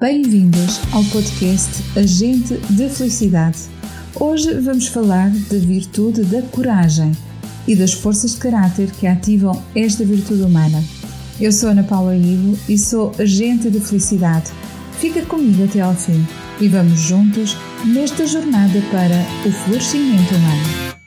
Bem-vindos ao podcast Agente de Felicidade. Hoje vamos falar da virtude da coragem e das forças de caráter que ativam esta virtude humana. Eu sou Ana Paula Ivo e sou agente de felicidade. Fica comigo até ao fim e vamos juntos nesta jornada para o florescimento humano.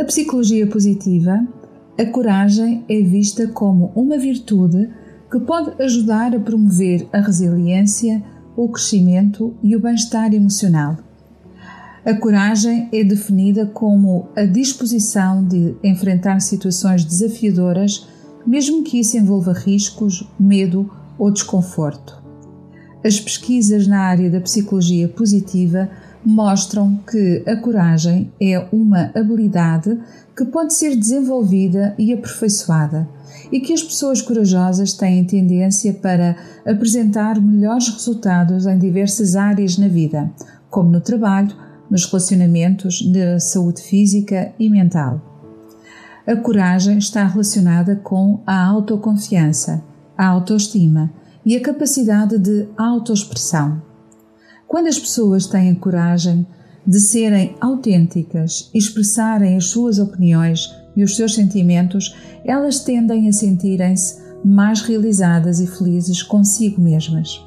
Na psicologia positiva, a coragem é vista como uma virtude que pode ajudar a promover a resiliência, o crescimento e o bem-estar emocional. A coragem é definida como a disposição de enfrentar situações desafiadoras, mesmo que isso envolva riscos, medo ou desconforto. As pesquisas na área da psicologia positiva mostram que a coragem é uma habilidade que pode ser desenvolvida e aperfeiçoada e que as pessoas corajosas têm tendência para apresentar melhores resultados em diversas áreas na vida, como no trabalho, nos relacionamentos de saúde física e mental. A coragem está relacionada com a autoconfiança, a autoestima e a capacidade de autoexpressão. Quando as pessoas têm coragem de serem autênticas e expressarem as suas opiniões e os seus sentimentos, elas tendem a sentirem-se mais realizadas e felizes consigo mesmas.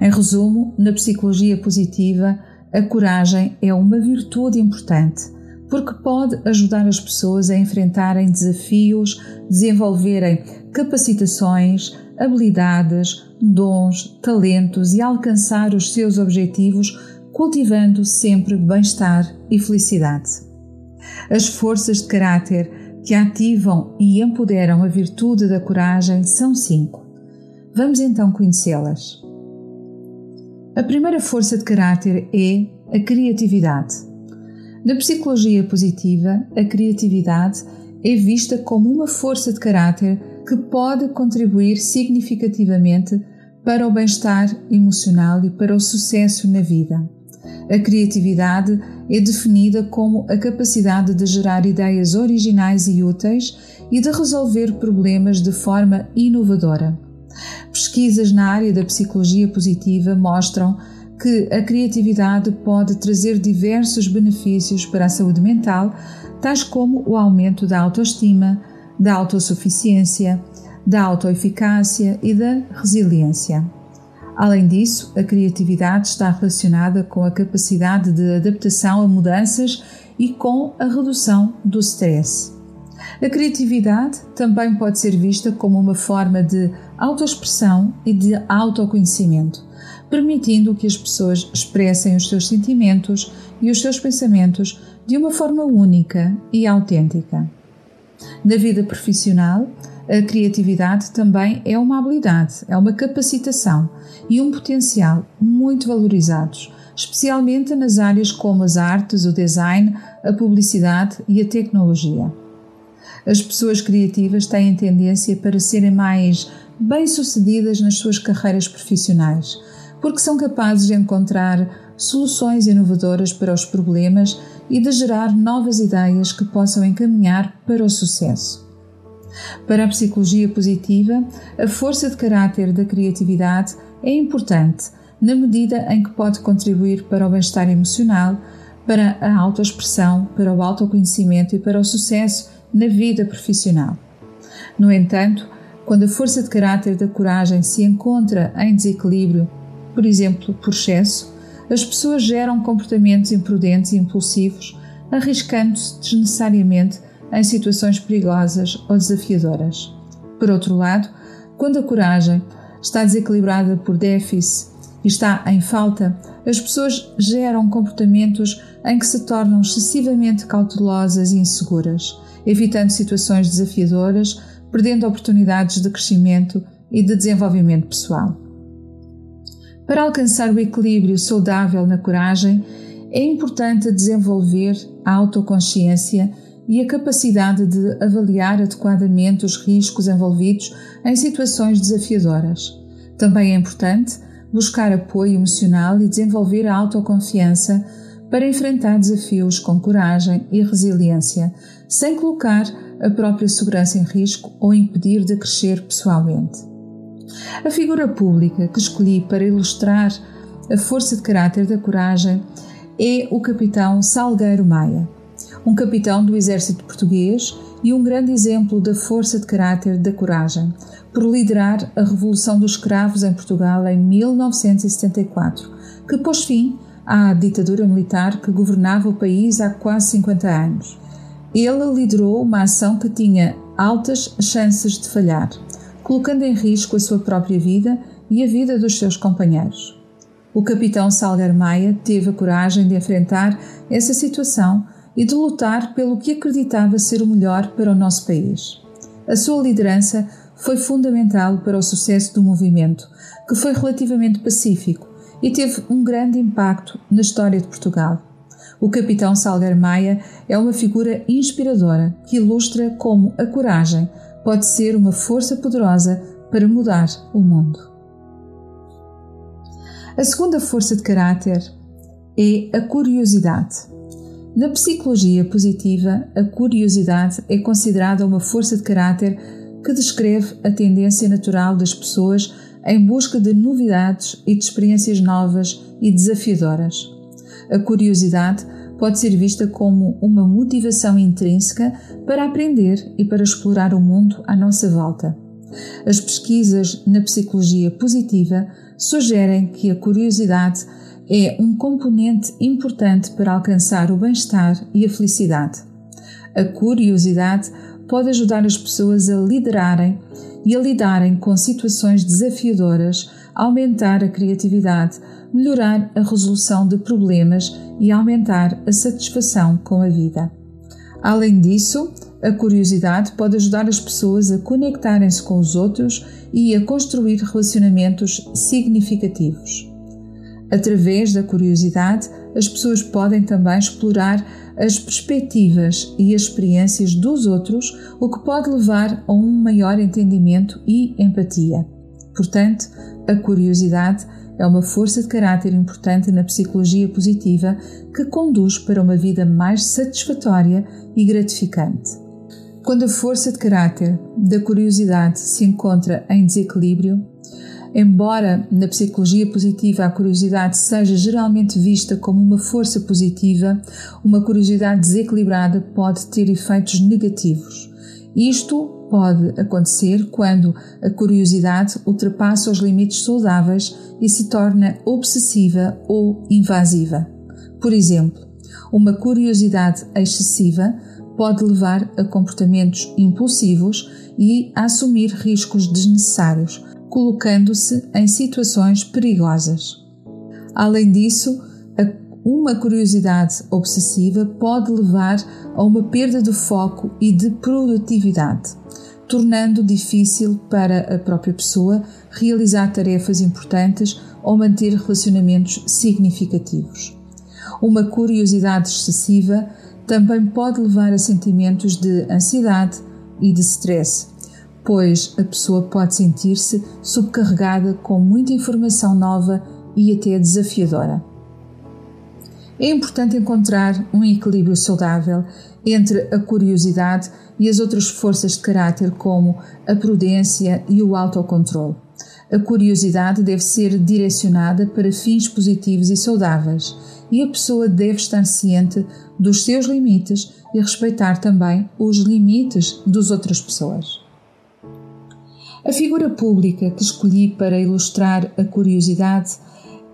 Em resumo, na psicologia positiva, a coragem é uma virtude importante porque pode ajudar as pessoas a enfrentarem desafios, desenvolverem capacitações, habilidades, dons, talentos e alcançar os seus objetivos, cultivando sempre bem-estar e felicidade. As forças de caráter que ativam e empoderam a virtude da coragem são cinco. Vamos então conhecê-las. A primeira força de caráter é a criatividade. Na psicologia positiva, a criatividade é vista como uma força de caráter que pode contribuir significativamente para o bem-estar emocional e para o sucesso na vida. A criatividade é definida como a capacidade de gerar ideias originais e úteis e de resolver problemas de forma inovadora. Pesquisas na área da psicologia positiva mostram que a criatividade pode trazer diversos benefícios para a saúde mental, tais como o aumento da autoestima, da autossuficiência, da autoeficácia e da resiliência. Além disso, a criatividade está relacionada com a capacidade de adaptação a mudanças e com a redução do stress. A criatividade também pode ser vista como uma forma de autoexpressão e de autoconhecimento, permitindo que as pessoas expressem os seus sentimentos e os seus pensamentos de uma forma única e autêntica. Na vida profissional, a criatividade também é uma habilidade, é uma capacitação e um potencial muito valorizados, especialmente nas áreas como as artes, o design, a publicidade e a tecnologia. As pessoas criativas têm tendência para serem mais bem-sucedidas nas suas carreiras profissionais, porque são capazes de encontrar soluções inovadoras para os problemas e de gerar novas ideias que possam encaminhar para o sucesso. Para a psicologia positiva, a força de caráter da criatividade é importante na medida em que pode contribuir para o bem-estar emocional, para a autoexpressão, para o autoconhecimento e para o sucesso na vida profissional. No entanto, quando a força de caráter da coragem se encontra em desequilíbrio, por exemplo, por excesso, as pessoas geram comportamentos imprudentes e impulsivos, arriscando-se desnecessariamente em situações perigosas ou desafiadoras. Por outro lado, quando a coragem está desequilibrada por déficit e está em falta, as pessoas geram comportamentos em que se tornam excessivamente cautelosas e inseguras, evitando situações desafiadoras, perdendo oportunidades de crescimento e de desenvolvimento pessoal. Para alcançar o equilíbrio saudável na coragem, É importante desenvolver a autoconsciência e a capacidade de avaliar adequadamente os riscos envolvidos em situações desafiadoras. Também é importante buscar apoio emocional e desenvolver a autoconfiança para enfrentar desafios com coragem e resiliência, sem colocar a própria segurança em risco ou impedir de crescer pessoalmente. A figura pública que escolhi para ilustrar a força de caráter da coragem é o capitão Salgueiro Maia um capitão do exército português e um grande exemplo da força de caráter da coragem, por liderar a Revolução dos Escravos em Portugal em 1974, que pôs fim à ditadura militar que governava o país há quase 50 anos. Ele liderou uma ação que tinha altas chances de falhar, colocando em risco a sua própria vida e a vida dos seus companheiros. O capitão Salgar Maia teve a coragem de enfrentar essa situação e de lutar pelo que acreditava ser o melhor para o nosso país. A sua liderança foi fundamental para o sucesso do movimento, que foi relativamente pacífico e teve um grande impacto na história de Portugal. O capitão Salgar Maia é uma figura inspiradora que ilustra como a coragem pode ser uma força poderosa para mudar o mundo. A segunda força de caráter é a curiosidade. Na psicologia positiva, a curiosidade é considerada uma força de caráter que descreve a tendência natural das pessoas em busca de novidades e de experiências novas e desafiadoras. A curiosidade pode ser vista como uma motivação intrínseca para aprender e para explorar o mundo à nossa volta. As pesquisas na psicologia positiva sugerem que a curiosidade é um componente importante para alcançar o bem-estar e a felicidade. A curiosidade pode ajudar as pessoas a liderarem e a lidarem com situações desafiadoras, aumentar a criatividade, melhorar a resolução de problemas e aumentar a satisfação com a vida. Além disso, a curiosidade pode ajudar as pessoas a conectarem-se com os outros e a construir relacionamentos significativos. Através da curiosidade, as pessoas podem também explorar as perspectivas e as experiências dos outros, o que pode levar a um maior entendimento e empatia. Portanto, a curiosidade é uma força de caráter importante na psicologia positiva que conduz para uma vida mais satisfatória e gratificante. Quando a força de caráter da curiosidade se encontra em desequilíbrio, Embora na psicologia positiva a curiosidade seja geralmente vista como uma força positiva, uma curiosidade desequilibrada pode ter efeitos negativos. Isto pode acontecer quando a curiosidade ultrapassa os limites saudáveis e se torna obsessiva ou invasiva. Por exemplo, uma curiosidade excessiva pode levar a comportamentos impulsivos e a assumir riscos desnecessários, colocando-se em situações perigosas. Além disso, uma curiosidade obsessiva pode levar a uma perda de foco e de produtividade, tornando difícil para a própria pessoa realizar tarefas importantes ou manter relacionamentos significativos. Uma curiosidade excessiva também pode levar a sentimentos de ansiedade e de stress, pois a pessoa pode sentir-se subcarregada com muita informação nova e até desafiadora. É importante encontrar um equilíbrio saudável entre a curiosidade e as outras forças de caráter, como a prudência e o autocontrole. A curiosidade deve ser direcionada para fins positivos e saudáveis, e a pessoa deve estar ciente dos seus limites e respeitar também os limites das outras pessoas. A figura pública que escolhi para ilustrar a curiosidade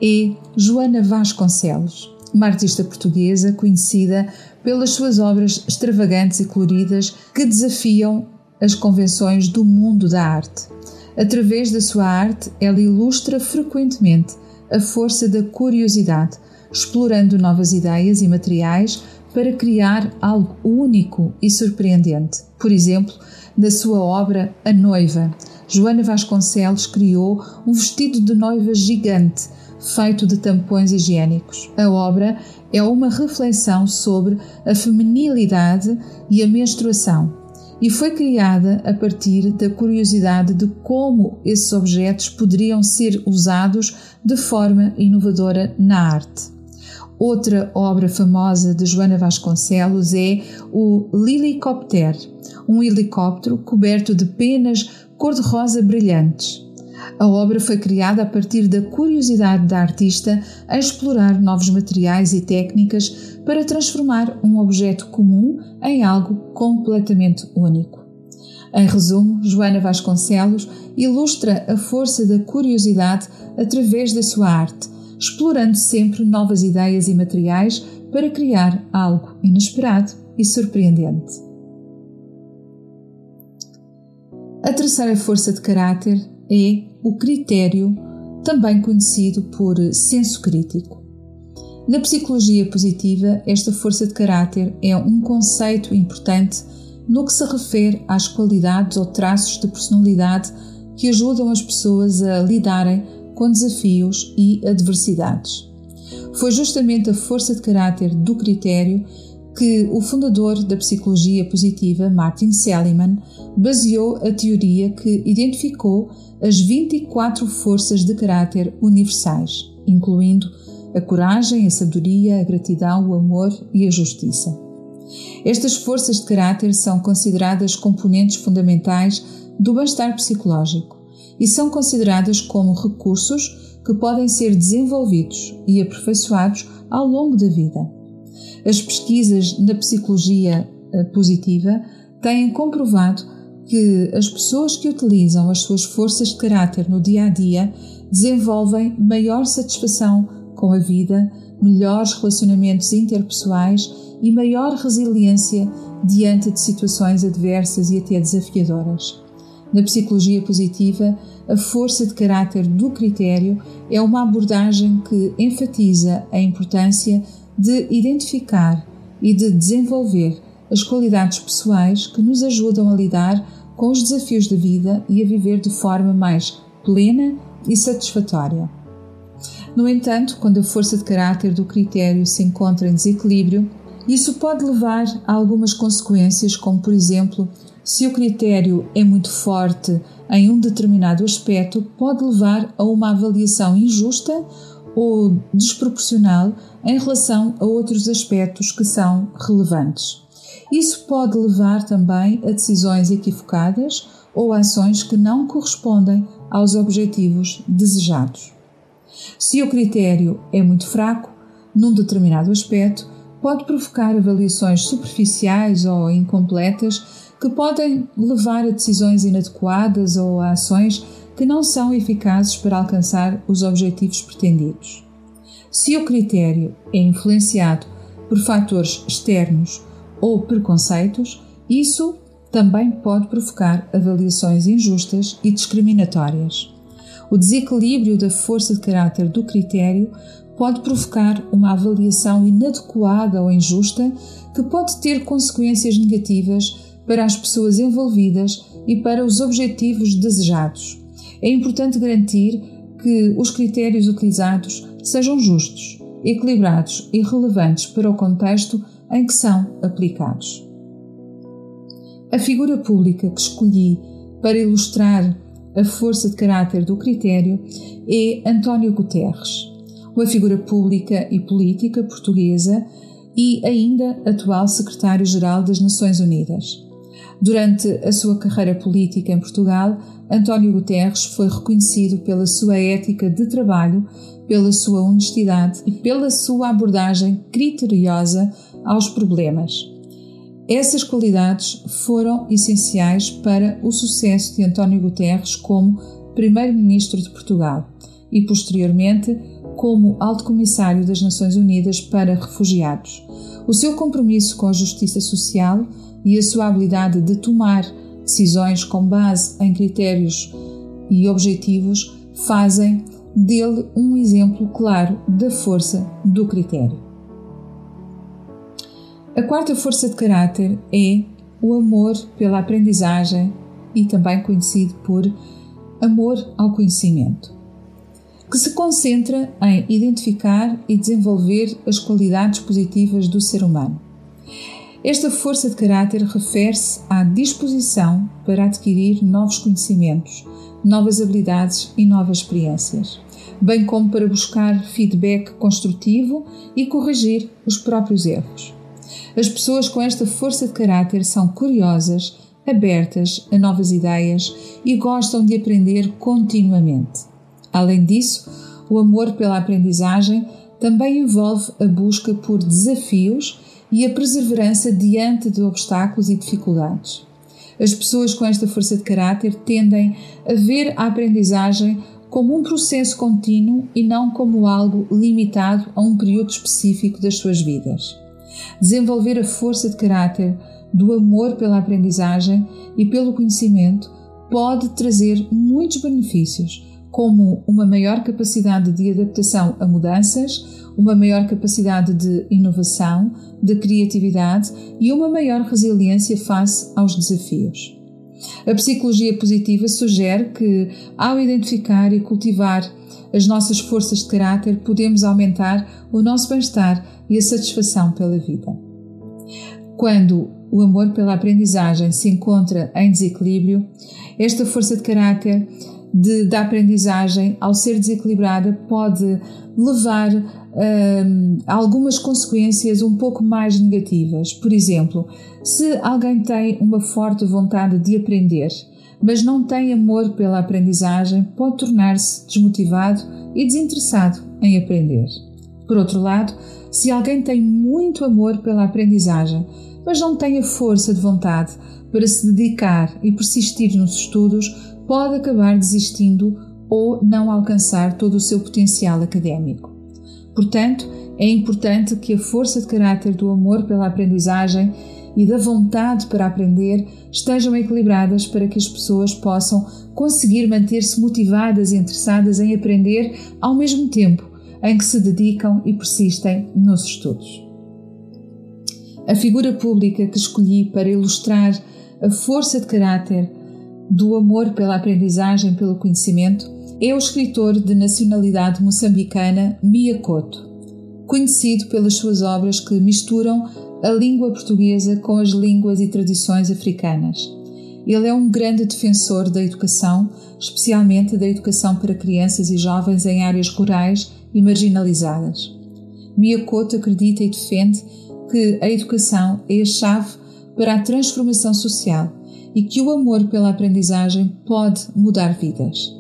é Joana Vasconcelos, uma artista portuguesa conhecida pelas suas obras extravagantes e coloridas que desafiam as convenções do mundo da arte. Através da sua arte, ela ilustra frequentemente a força da curiosidade, explorando novas ideias e materiais para criar algo único e surpreendente. Por exemplo, na sua obra A Noiva, Joana Vasconcelos criou um vestido de noiva gigante, feito de tampões higiênicos. A obra é uma reflexão sobre a feminilidade e a menstruação e foi criada a partir da curiosidade de como esses objetos poderiam ser usados de forma inovadora na arte. Outra obra famosa de Joana Vasconcelos é o Lilicopter, um helicóptero coberto de penas cor-de-rosa brilhantes. A obra foi criada a partir da curiosidade da artista a explorar novos materiais e técnicas para transformar um objeto comum em algo completamente único. Em resumo, Joana Vasconcelos ilustra a força da curiosidade através da sua arte, explorando sempre novas ideias e materiais para criar algo inesperado e surpreendente. A terceira força de caráter é o critério, também conhecido por senso crítico. Na psicologia positiva, esta força de caráter é um conceito importante no que se refere às qualidades ou traços de personalidade que ajudam as pessoas a lidarem com desafios e adversidades. Foi justamente a força de caráter do critério que o fundador da psicologia positiva, Martin Seligman, baseou a teoria que identificou as 24 forças de caráter universais, incluindo a coragem, a sabedoria, a gratidão, o amor e a justiça. Estas forças de caráter são consideradas componentes fundamentais do bem-estar psicológico e são consideradas como recursos que podem ser desenvolvidos e aperfeiçoados ao longo da vida. As pesquisas na psicologia eh, positiva têm comprovado que as pessoas que utilizam as suas forças de caráter no dia a dia desenvolvem maior satisfação com a vida, melhores relacionamentos interpessoais e maior resiliência diante de situações adversas e até desafiadoras. Na psicologia positiva, a força de caráter do critério é uma abordagem que enfatiza a importância de identificar e de desenvolver as qualidades pessoais que nos ajudam a lidar com os desafios da vida e a viver de forma mais plena e satisfatória. No entanto, quando a força de caráter do critério se encontra em desequilíbrio, isso pode levar a algumas consequências, como por exemplo, se o critério é muito forte em um determinado aspecto, pode levar a uma avaliação injusta ou desproporcional em relação a outros aspectos que são relevantes. Isso pode levar também a decisões equivocadas ou ações que não correspondem aos objetivos desejados. Se o critério é muito fraco, num determinado aspecto, pode provocar avaliações superficiais ou incompletas que podem levar a decisões inadequadas ou a ações que não são eficazes para alcançar os objetivos pretendidos. Se o critério é influenciado por fatores externos ou preconceitos, isso também pode provocar avaliações injustas e discriminatórias. O desequilíbrio da força de caráter do critério pode provocar uma avaliação inadequada ou injusta que pode ter consequências negativas para as pessoas envolvidas e para os objetivos desejados. É importante garantir que os critérios utilizados sejam justos, equilibrados e relevantes para o contexto em que são aplicados. A figura pública que escolhi para ilustrar a força de caráter do critério é António Guterres, uma figura pública e política portuguesa e ainda atual secretário-geral das Nações Unidas. Durante a sua carreira política em Portugal, António Guterres foi reconhecido pela sua ética de trabalho, pela sua honestidade e pela sua abordagem criteriosa aos problemas. Essas qualidades foram essenciais para o sucesso de António Guterres como Primeiro-Ministro de Portugal e, posteriormente, como Alto Comissário das Nações Unidas para Refugiados. O seu compromisso com a justiça social e a sua habilidade de tomar decisões com base em critérios e objetivos fazem dele um exemplo claro da força do critério. A quarta força de caráter é o amor pela aprendizagem e também conhecido por amor ao conhecimento. que se concentra em identificar e desenvolver as qualidades positivas do ser humano. Esta força de caráter refere-se à disposição para adquirir novos conhecimentos, novas habilidades e novas experiências, bem como para buscar feedback construtivo e corrigir os próprios erros. As pessoas com esta força de caráter são curiosas, abertas a novas ideias e gostam de aprender continuamente. Além disso, o amor pela aprendizagem também envolve a busca por desafios e a perseverança diante de obstáculos e dificuldades. As pessoas com esta força de caráter tendem a ver a aprendizagem como um processo contínuo e não como algo limitado a um período específico das suas vidas. Desenvolver a força de caráter do amor pela aprendizagem e pelo conhecimento pode trazer muitos benefícios, como uma maior capacidade de adaptação a mudanças, uma maior capacidade de inovação, de criatividade e uma maior resiliência face aos desafios. A psicologia positiva sugere que, ao identificar e cultivar as nossas forças de caráter, podemos aumentar o nosso bem-estar e a satisfação pela vida. Quando o amor pela aprendizagem se encontra em desequilíbrio, esta força de caráter de, da aprendizagem, ao ser desequilibrada, pode levar um, a algumas consequências um pouco mais negativas. Por exemplo, se alguém tem uma forte vontade de aprender, mas não tem amor pela aprendizagem, pode tornar-se desmotivado e desinteressado em aprender. Por outro lado, se alguém tem muito amor pela aprendizagem, mas não tem a força de vontade para se dedicar e persistir nos estudos, pode acabar desistindo ou não alcançar todo o seu potencial académico. Portanto, é importante que a força de caráter do amor pela aprendizagem e da vontade para aprender estejam equilibradas para que as pessoas possam conseguir manter-se motivadas e interessadas em aprender ao mesmo tempo em que se dedicam e persistem nos estudos. A figura pública que escolhi para ilustrar a força de caráter do amor pela aprendizagem pelo conhecimento é o escritor de nacionalidade moçambicana Mia Couto, conhecido pelas suas obras que misturam a língua portuguesa com as línguas e tradições africanas. Ele é um grande defensor da educação, especialmente da educação para crianças e jovens em áreas rurais e marginalizadas. Mia Couto acredita e defende que a educação é a chave para a transformação social e que o amor pela aprendizagem pode mudar vidas.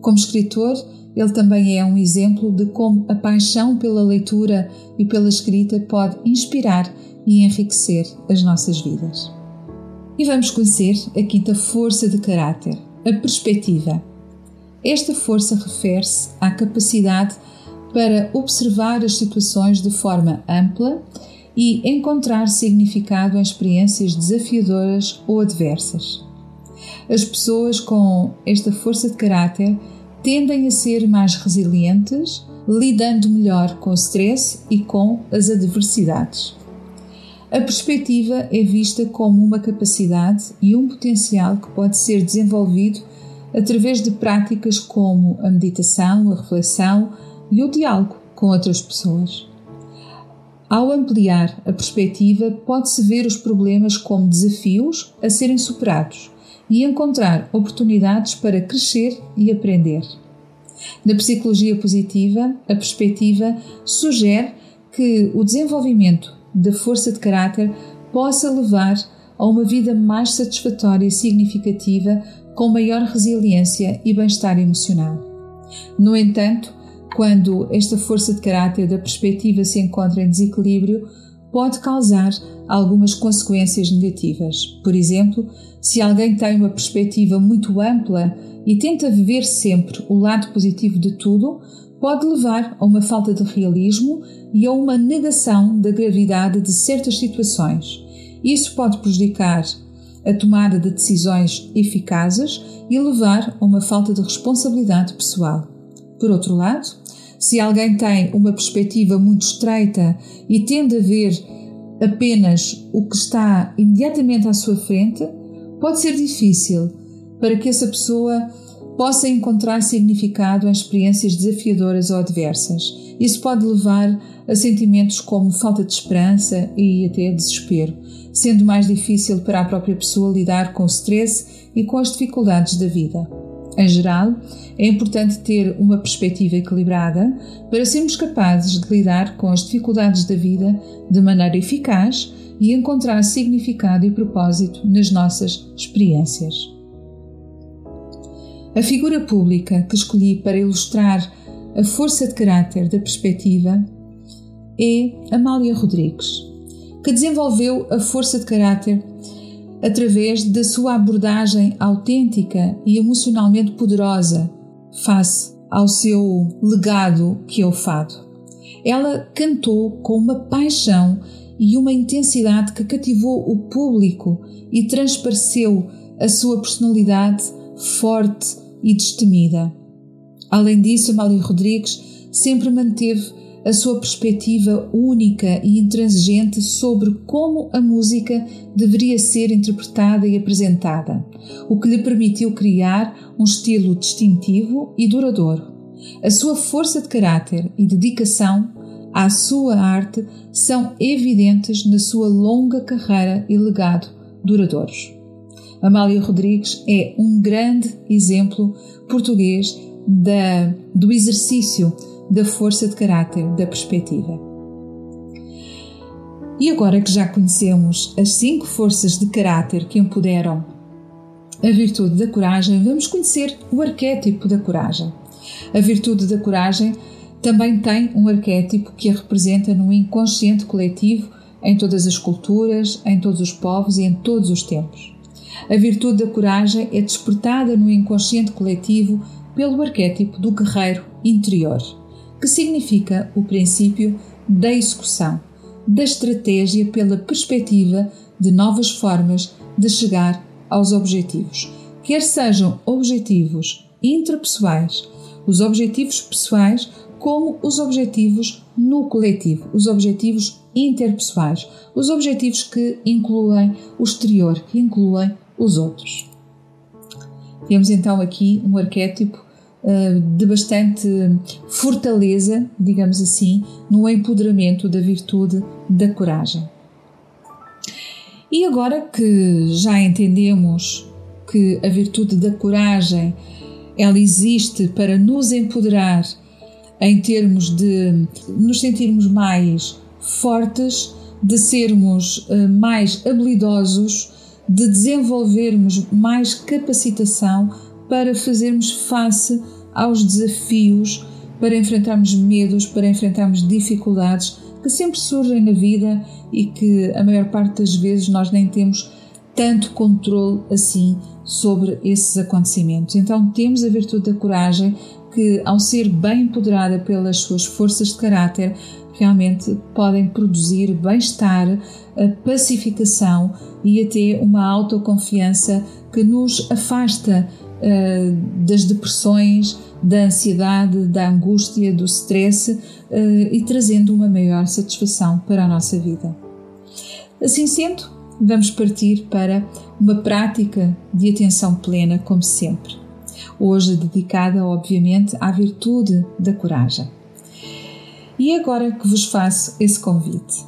Como escritor, ele também é um exemplo de como a paixão pela leitura e pela escrita pode inspirar e enriquecer as nossas vidas. E vamos conhecer a quinta força de caráter, a perspectiva. Esta força refere-se à capacidade para observar as situações de forma ampla e encontrar significado em experiências desafiadoras ou adversas. As pessoas com esta força de caráter tendem a ser mais resilientes, lidando melhor com o stress e com as adversidades. A perspectiva é vista como uma capacidade e um potencial que pode ser desenvolvido através de práticas como a meditação, a reflexão e o diálogo com outras pessoas. Ao ampliar a perspectiva, pode-se ver os problemas como desafios a serem superados e encontrar oportunidades para crescer e aprender. Na psicologia positiva, a perspectiva sugere que o desenvolvimento da força de caráter possa levar a uma vida mais satisfatória e significativa, com maior resiliência e bem-estar emocional. No entanto, quando esta força de caráter da perspectiva se encontra em desequilíbrio, pode causar algumas consequências negativas. Por exemplo, se alguém tem uma perspectiva muito ampla e tenta viver sempre o lado positivo de tudo, pode levar a uma falta de realismo e a uma negação da gravidade de certas situações. Isso pode prejudicar a tomada de decisões eficazes e levar a uma falta de responsabilidade pessoal. Por outro lado, se alguém tem uma perspectiva muito estreita e tende a ver apenas o que está imediatamente à sua frente, pode ser difícil para que essa pessoa possa encontrar significado em experiências desafiadoras ou adversas. Isso pode levar a sentimentos como falta de esperança e até desespero, sendo mais difícil para a própria pessoa lidar com o stress e com as dificuldades da vida. Em geral, é importante ter uma perspectiva equilibrada para sermos capazes de lidar com as dificuldades da vida de maneira eficaz e encontrar significado e propósito nas nossas experiências. A figura pública que escolhi para ilustrar a força de caráter da perspectiva é Amália Rodrigues, que desenvolveu a força de caráter através da sua abordagem autêntica e emocionalmente poderosa face ao seu legado que é o fado. Ela cantou com uma paixão e uma intensidade que cativou o público e transpareceu a sua personalidade forte e destemida. Além disso, Amália Rodrigues sempre manteve a sua perspectiva única e intransigente sobre como a música deveria ser interpretada e apresentada, o que lhe permitiu criar um estilo distintivo e duradouro. A sua força de caráter e dedicação à sua arte são evidentes na sua longa carreira e legado duradouros. Amália Rodrigues é um grande exemplo português da, do exercício da força de caráter, da perspectiva. E agora que já conhecemos as cinco forças de caráter que empoderam a virtude da coragem, vamos conhecer o arquétipo da coragem. A virtude da coragem também tem um arquétipo que a representa no inconsciente coletivo em todas as culturas, em todos os povos e em todos os tempos. A virtude da coragem é despertada no inconsciente coletivo pelo arquétipo do guerreiro interior, que significa o princípio da execução, da estratégia pela perspectiva de novas formas de chegar aos objetivos, quer sejam objetivos intrapessoais, os objetivos pessoais, como os objetivos no coletivo, os objetivos interpessoais, os objetivos que incluem o exterior, que incluem os outros. Temos então aqui um arquétipo de bastante fortaleza, digamos assim, no empoderamento da virtude da coragem. E agora que já entendemos que a virtude da coragem ela existe para nos empoderar em termos de nos sentirmos mais fortes, de sermos uh, mais habilidosos de desenvolvermos mais capacitação para fazermos face aos desafios, para enfrentarmos medos, para enfrentarmos dificuldades que sempre surgem na vida e que a maior parte das vezes nós nem temos tanto controle assim sobre esses acontecimentos. Então temos a virtude da coragem que, ao ser bem empoderada pelas suas forças de caráter, realmente podem produzir bem-estar, pacificação e até uma autoconfiança que nos afasta uh, das depressões, da ansiedade, da angústia, do stress uh, e trazendo uma maior satisfação para a nossa vida. Assim sendo, vamos partir para uma prática de atenção plena, como sempre. Hoje dedicada, obviamente, à virtude da coragem. E agora que vos faço esse convite,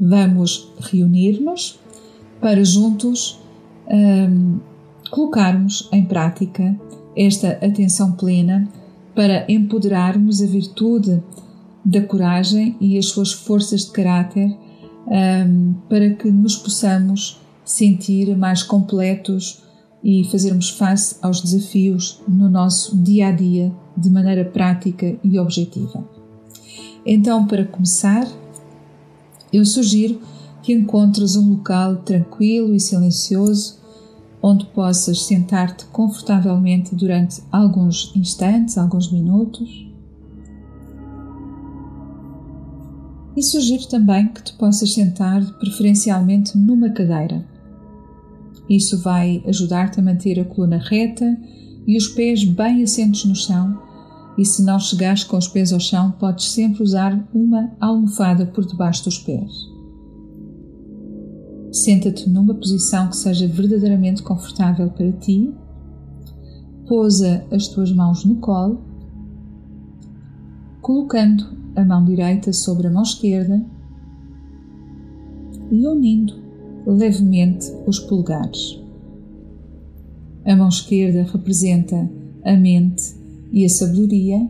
vamos reunir-nos para juntos um, colocarmos em prática esta atenção plena para empoderarmos a virtude da coragem e as suas forças de caráter um, para que nos possamos sentir mais completos e fazermos face aos desafios no nosso dia a dia de maneira prática e objetiva. Então, para começar, eu sugiro que encontres um local tranquilo e silencioso onde possas sentar-te confortavelmente durante alguns instantes, alguns minutos. E sugiro também que te possas sentar preferencialmente numa cadeira. Isso vai ajudar-te a manter a coluna reta e os pés bem assentos no chão e se não chegares com os pés ao chão, podes sempre usar uma almofada por debaixo dos pés. Senta-te numa posição que seja verdadeiramente confortável para ti. Pousa as tuas mãos no colo, colocando a mão direita sobre a mão esquerda e unindo levemente os polegares. A mão esquerda representa a mente e a sabedoria,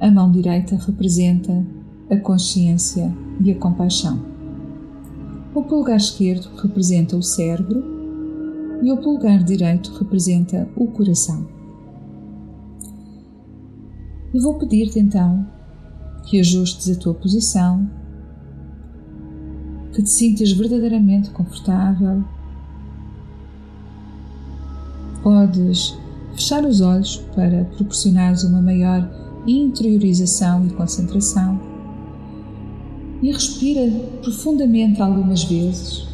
a mão direita representa a consciência e a compaixão. O polegar esquerdo representa o cérebro e o polegar direito representa o coração. E vou pedir-te então que ajustes a tua posição, que te sintas verdadeiramente confortável. Podes fechar os olhos para proporcionares uma maior interiorização e concentração. E respira profundamente algumas vezes,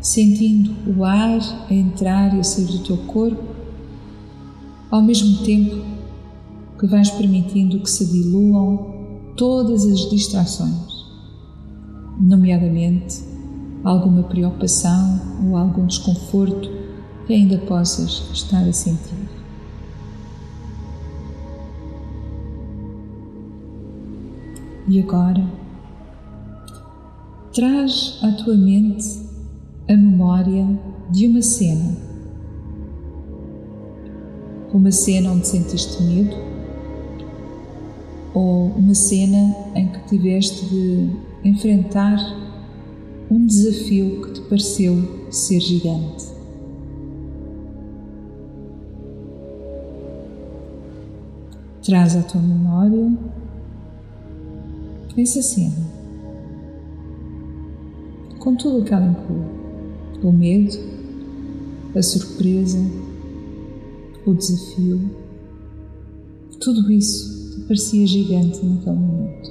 sentindo o ar a entrar e a sair do teu corpo, ao mesmo tempo que vais permitindo que se diluam todas as distrações, nomeadamente alguma preocupação ou algum desconforto que ainda possas estar a sentir. E agora, traz à tua mente a memória de uma cena. Uma cena onde sentiste medo, ou uma cena em que tiveste de enfrentar um desafio que te pareceu ser gigante. Traz à tua memória essa cena, com tudo o que ela inclui: o medo, a surpresa, o desafio, tudo isso parecia gigante naquele momento.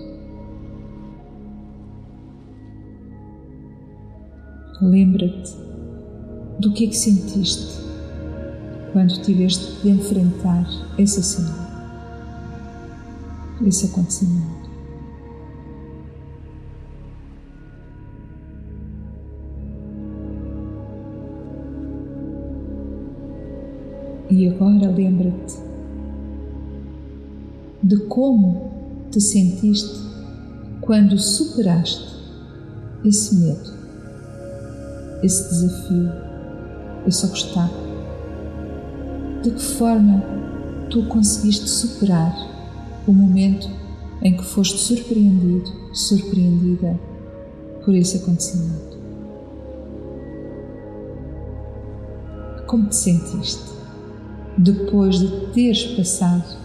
Lembra-te do que é que sentiste quando tiveste de enfrentar essa cena esse acontecimento. E agora lembra-te de como te sentiste quando superaste esse medo, esse desafio, esse obstáculo. De que forma tu conseguiste superar o momento em que foste surpreendido, surpreendida por esse acontecimento. Como te sentiste depois de teres passado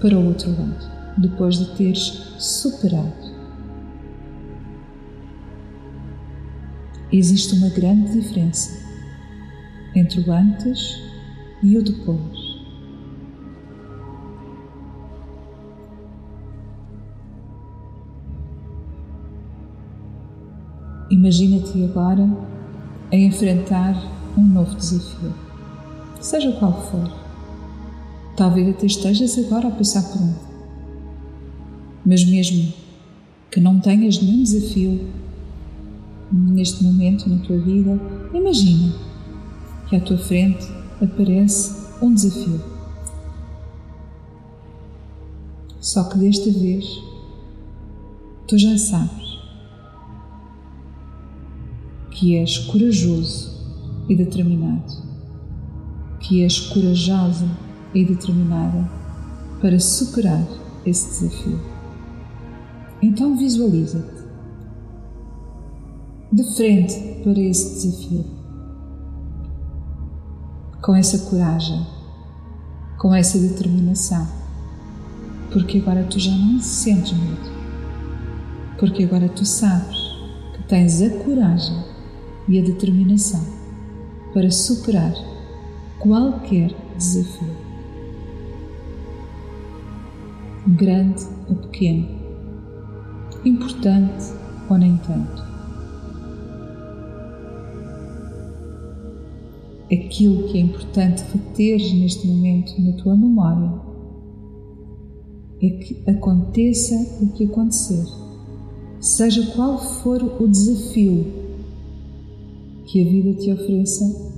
para o outro lado, depois de teres superado? Existe uma grande diferença entre o antes e o depois. Imagina-te agora a enfrentar um novo desafio, seja qual for. Talvez até estejas agora a passar por um. Mas mesmo que não tenhas nenhum desafio neste momento na tua vida, imagina que à tua frente aparece um desafio. Só que desta vez tu já sabes que és corajoso e determinado, que és corajosa e determinada para superar esse desafio. Então visualiza-te de frente para esse desafio, com essa coragem, com essa determinação, porque agora tu já não sentes medo, porque agora tu sabes que tens a coragem e a determinação para superar qualquer desafio, grande ou pequeno, importante ou nem tanto. Aquilo que é importante reter neste momento na tua memória é que aconteça o que acontecer, seja qual for o desafio que a vida te ofereça,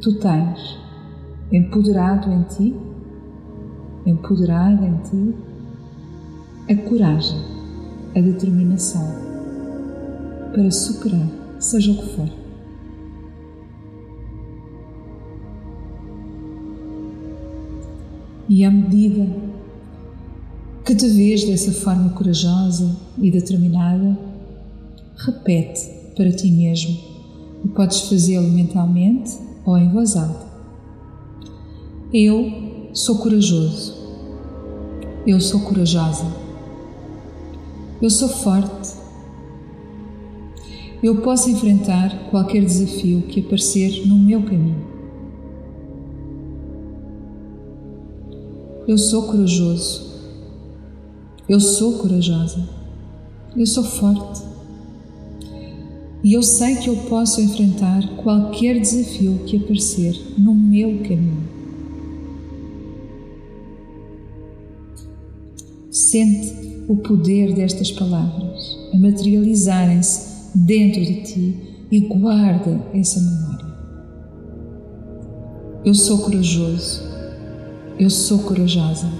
tu tens empoderado em ti, empoderada em ti, a coragem, a determinação para superar, seja o que for. E à medida que te vês dessa forma corajosa e determinada, repete para ti mesmo e podes fazê-lo mentalmente ou em voz alta. Eu sou corajoso. Eu sou corajosa. Eu sou forte. Eu posso enfrentar qualquer desafio que aparecer no meu caminho. Eu sou corajoso. Eu sou corajosa. Eu sou forte. E eu sei que eu posso enfrentar qualquer desafio que aparecer no meu caminho. Sente o poder destas palavras a materializarem-se dentro de ti e guarda essa memória. Eu sou corajoso. Eu sou corajosa.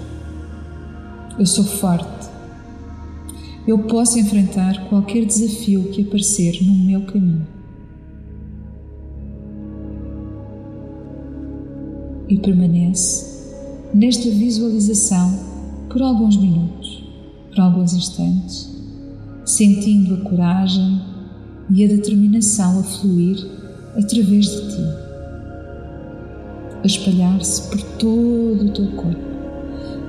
Eu sou forte. Eu posso enfrentar qualquer desafio que aparecer no meu caminho. E permanece nesta visualização por alguns minutos, por alguns instantes, sentindo a coragem e a determinação a fluir através de ti a espalhar-se por todo o teu corpo,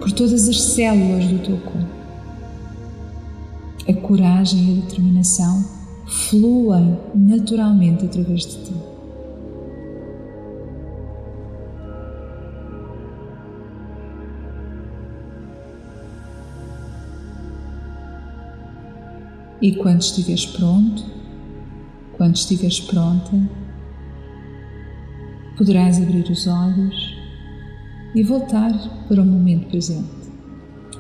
por todas as células do teu corpo. A coragem e a determinação fluem naturalmente através de ti. E quando estiveres pronto, quando estiveres pronta, poderás abrir os olhos e voltar para o momento presente,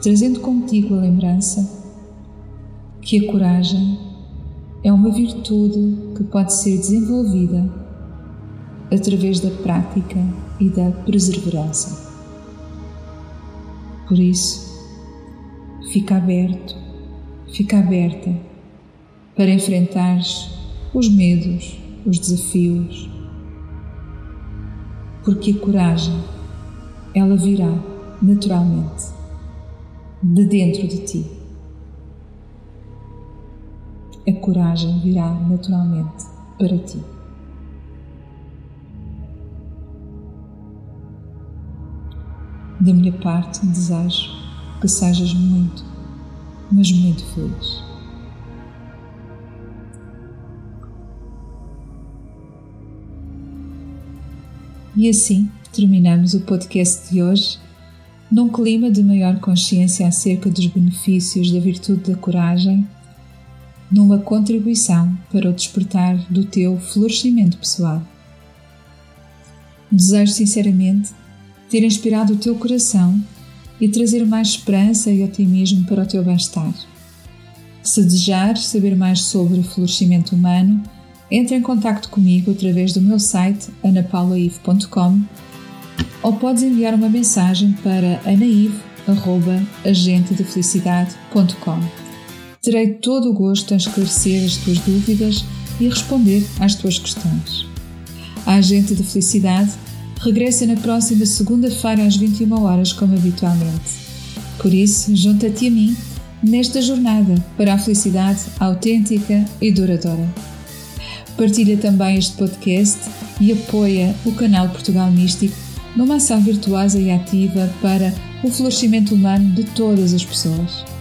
trazendo contigo a lembrança que a coragem é uma virtude que pode ser desenvolvida através da prática e da perseverança. Por isso, fica aberto, fica aberta para enfrentares os medos, os desafios, porque a coragem, ela virá naturalmente de dentro de ti. A coragem virá naturalmente para ti. Da minha parte, desejo que sejas muito, mas muito feliz. E assim terminamos o podcast de hoje num clima de maior consciência acerca dos benefícios da virtude da coragem, numa contribuição para o despertar do teu florescimento pessoal. Desejo sinceramente ter inspirado o teu coração e trazer mais esperança e otimismo para o teu bem-estar. Se desejares saber mais sobre o florescimento humano, entre em contato comigo através do meu site anapaulaive.com ou podes enviar uma mensagem para anaive.agentedefelicidade.com. Terei todo o gosto em esclarecer as tuas dúvidas e responder às tuas questões. A Agente de Felicidade regressa na próxima segunda-feira às 21 horas, como habitualmente. Por isso, junta-te a mim nesta jornada para a felicidade autêntica e duradoura. Partilha também este podcast e apoia o canal Portugal Místico numa ação virtuosa e ativa para o florescimento humano de todas as pessoas.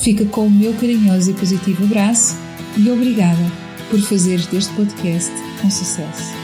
Fica com o meu carinhoso e positivo abraço e obrigada por fazeres deste podcast um sucesso.